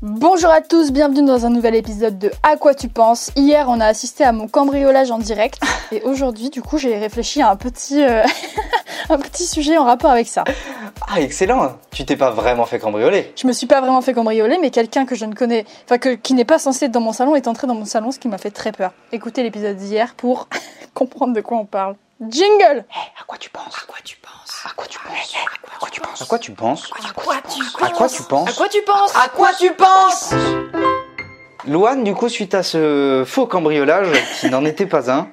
Bonjour à tous, bienvenue dans un nouvel épisode de À quoi tu penses? Hier, on a assisté à mon cambriolage en direct et aujourd'hui, du coup, j'ai réfléchi à un petit, euh, un petit sujet en rapport avec ça. Ah, excellent Tu t'es pas vraiment fait cambrioler Je me suis pas vraiment fait cambrioler, mais quelqu'un que je ne connais, enfin, qui n'est pas censé être dans mon salon est entré dans mon salon, ce qui m'a fait très peur. Écoutez l'épisode d'hier pour comprendre de quoi on parle. Jingle À quoi tu penses À quoi tu penses À quoi tu penses À quoi tu penses À quoi tu penses À quoi tu À quoi tu penses À quoi tu penses À quoi tu penses Louane, du coup, suite à ce faux cambriolage, qui n'en était pas un,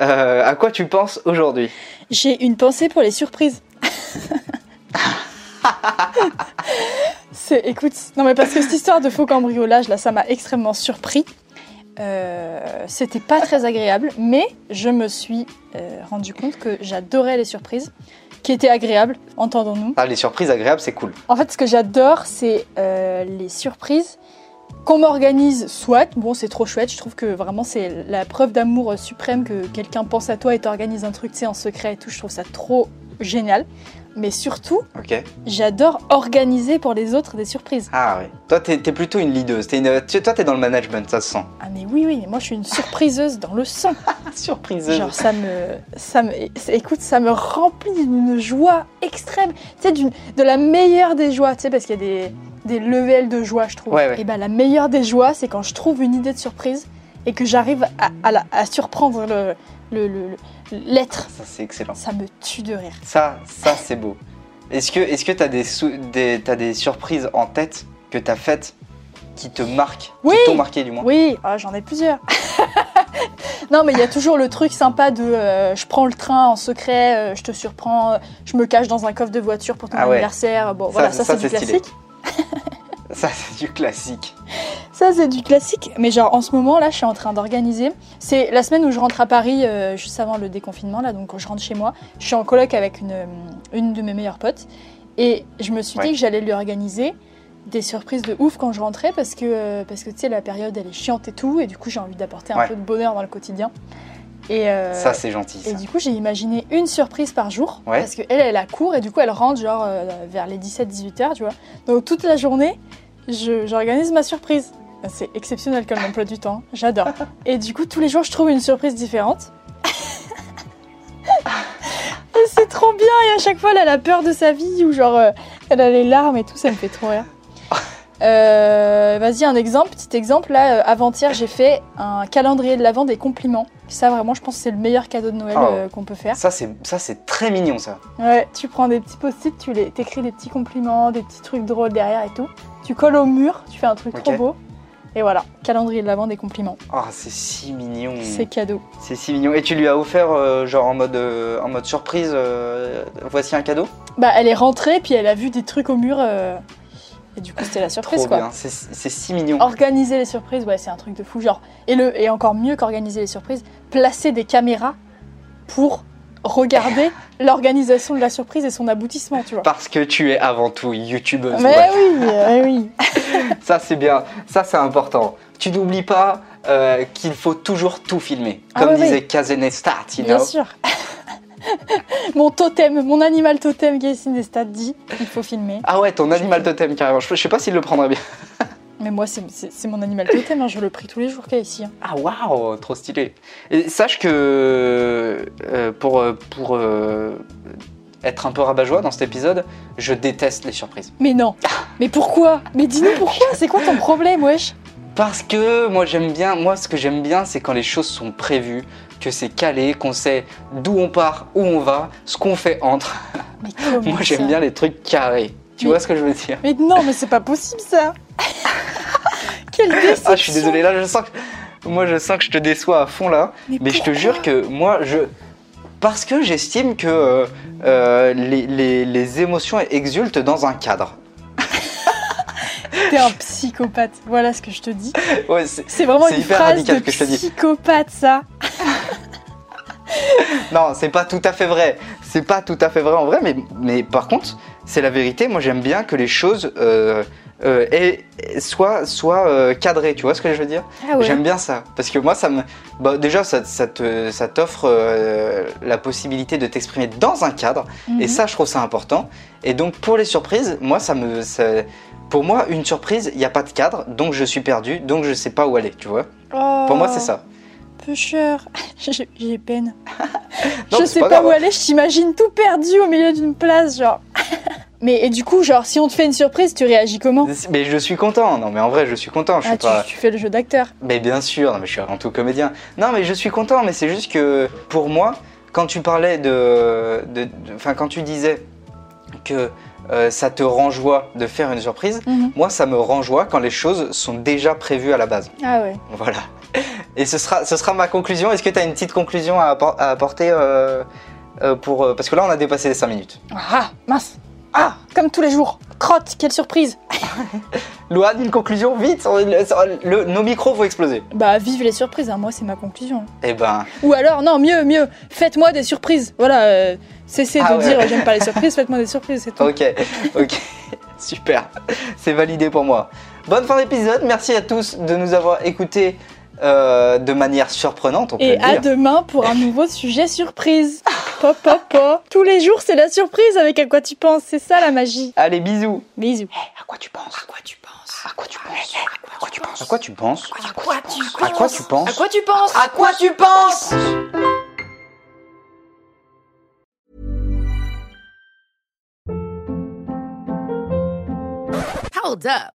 euh, à quoi tu penses aujourd'hui J'ai une pensée pour les surprises. C'est, écoute, non mais parce que cette histoire de faux cambriolage, là, ça m'a extrêmement surpris. Euh, c'était pas très agréable, mais je me suis euh, rendu compte que j'adorais les surprises, qui étaient agréables, entendons-nous. Ah, les surprises agréables, c'est cool. En fait, ce que j'adore, c'est euh, les surprises qu'on m'organise. Soit, bon, c'est trop chouette. Je trouve que vraiment, c'est la preuve d'amour suprême que quelqu'un pense à toi et t'organise un truc, tu sais, en secret et tout. Je trouve ça trop génial. Mais surtout, j'adore organiser pour les autres des surprises. Ah oui. Toi, t'es t'es plutôt une leaduse. Une- tu- Toi, t'es dans le management, ça se sent. Ah mais oui, oui, moi je suis une surpriseuse dans le sang. Surpriseuse. Genre ça me, ça me, écoute, ça me remplit d'une joie extrême. Tu sais, de la meilleure des joies, tu sais, parce qu'il y a des, des levels de joie, je trouve. Ouais, ouais. Et ben la meilleure des joies, c'est quand je trouve une idée de surprise et que j'arrive à, à surprendre le, le, le- le- l'être. Ça, c'est excellent. Ça me tue de rire. Ça, ça, c'est beau. Est-ce que est-ce que t'as des, des, t'as des surprises en tête que t'as faites qui te marquent Oui. Qui t'ont marqué, du moins Oui, ah, j'en ai plusieurs. non, mais il y a toujours le truc sympa de euh, je prends le train en secret, euh, je te surprends, euh, je me cache dans un coffre de voiture pour ton Ah ouais. anniversaire. Bon, voilà, ça, ça, c'est du stylé. classique. Ça, c'est du classique. Ça, c'est du classique. Mais genre, en ce moment, là, je suis en train d'organiser. C'est la semaine où je rentre à Paris, euh, juste avant le déconfinement, là, donc je rentre chez moi. Je suis en coloc avec une, euh, une de mes meilleures potes. Et je me suis Ouais. dit que j'allais lui organiser des surprises de ouf quand je rentrais parce que, euh, parce que tu sais, la période, elle est chiante et tout. Et du coup, j'ai envie d'apporter un Ouais. peu de bonheur dans le quotidien. Et, euh, Ça, c'est gentil. et du coup, j'ai imaginé une surprise par jour. Ouais. Parce qu'elle, elle a cours et du coup, elle rentre genre vers les 17-18 heures, tu vois. Donc, toute la journée, j'organise ma surprise. C'est exceptionnel comme emploi du temps. J'adore. Et du coup, tous les jours, je trouve une surprise différente. et c'est trop bien. Et à chaque fois, elle a peur de sa vie ou genre, euh, elle a les larmes et tout. Ça me fait trop rire. Euh, Vas-y, un exemple, petit exemple. Là, euh, avant-hier, j'ai fait un calendrier de l'Avent des compliments. Ça, vraiment, je pense que c'est le meilleur cadeau de Noël Oh. euh, qu'on peut faire. Ça, c'est très mignon, ça. Ouais, tu prends des petits post-it, tu les, t'écris des petits compliments, des petits trucs drôles derrière et tout. Tu colles au mur, tu fais un truc trop beau. Et voilà, calendrier de l'Avent des compliments. Oh, c'est si mignon. C'est cadeau. C'est si mignon. Et tu lui as offert, euh, genre en mode, euh, en mode surprise, euh, voici un cadeau? Bah, elle est rentrée, puis elle a vu des trucs au mur. Et du coup, c'était la surprise, Trop quoi. C'est c'est si mignon. Organiser les surprises, ouais, c'est un truc de fou. Genre, et, le, et encore mieux qu'organiser les surprises, placer des caméras pour regarder l'organisation de la surprise et son aboutissement, tu vois. Parce que tu es avant tout youtubeuse. Mais ouais. oui, oui. Ça, c'est bien. Ça, c'est important. Tu n'oublies pas euh, qu'il faut toujours tout filmer. Ah Comme disait. Kazenestat, Bien know. sûr. mon totem, mon animal totem Sinestat dit, il faut filmer. Ah ouais, ton animal totem, carrément. Je je sais pas s'il le prendrait bien. Mais moi, c'est- mon animal totem, hein, je le prie tous les jours qu'il ici. hein. Ah waouh, trop stylé. Et sache que euh, pour, euh, pour euh, être un peu rabat-joie dans cet épisode, je déteste les surprises. Mais non. Mais pourquoi? Mais dis-nous pourquoi C'est quoi ton problème, wesh? Parce que moi j'aime bien, moi ce que j'aime bien c'est quand les choses sont prévues, que c'est calé, qu'on sait d'où on part, où on va, ce qu'on fait entre. Mais Moi j'aime bien les trucs carrés. Tu Mais- vois ce que je veux dire? Mais non, mais c'est pas possible ça Quelle déception Ah je suis désolé, là je sens que... Moi je sens que je te déçois à fond là. Mais je te jure que moi, je. Parce que j'estime que euh, euh, les, les- les émotions exultent dans un cadre. T'es un psychopathe, voilà ce que je te dis. Ouais, c'est- vraiment C'est une hyper phrase radical de que je te dis. psychopathe ça. non, c'est pas tout à fait vrai. C'est pas tout à fait vrai en vrai, mais, mais par contre, c'est la vérité. Moi, j'aime bien que les choses euh, euh, aient- soient, soient euh, cadrées. Tu vois ce que je veux dire Ah ouais. J'aime bien ça. Parce que moi, ça me. Bah, déjà, ça, ça te- ça t'offre euh, la possibilité de t'exprimer dans un cadre. Mhm. Et ça, je trouve ça important. Et donc, pour les surprises, moi, ça me. ça- Pour moi, une surprise, il n'y a pas de cadre, donc je suis perdu, donc je sais pas où aller, tu vois. Pour moi, c'est ça. Peu cher. J'ai peine. Non, je sais pas pas, où aller, je t'imagine tout perdu au milieu d'une place, genre. mais et du coup, genre, si on te fait une surprise, tu réagis comment? Mais je suis content. Non, mais en vrai, je suis content. Je suis Ah, tu, pas. tu fais le jeu d'acteur. Mais bien sûr, non, mais je suis avant tout comédien. Non, mais je suis content, mais c'est juste que pour moi, quand tu parlais de. Enfin, quand tu disais que euh, ça te rend joie de faire une surprise, Mhm. moi, ça me rend joie quand les choses sont déjà prévues à la base. Ah ouais. Voilà. Et ce sera, ce sera ma conclusion. Est-ce que tu as une petite conclusion à, appor- à apporter euh, euh, pour. parce que là, on a dépassé les 5 minutes. Ah, mince. Ah, comme tous les jours. Crotte, quelle surprise. Louane, une conclusion Vite on- le- le- Nos micros vont exploser. Bah, vive les surprises, hein, moi, c'est ma conclusion. Eh ben. Ou alors, non, mieux, mieux, faites-moi des surprises. Voilà, euh, cessez Ah de ouais. dire j'aime pas les surprises, faites-moi des surprises, c'est tout. Ok, ok, super, c'est validé pour moi. Bonne fin d'épisode, merci à tous de nous avoir écoutés euh, de manière surprenante, on peut Et le à dire. demain pour un nouveau sujet surprise. Pop, pop, pop. Tous les jours, c'est la surprise avec à quoi tu penses. C'est ça la magie. Allez, bisous. Bisous. À quoi tu penses À quoi tu penses À quoi tu penses À quoi tu penses À quoi tu penses À quoi tu penses À quoi tu penses À quoi tu penses À quoi tu penses Hold up.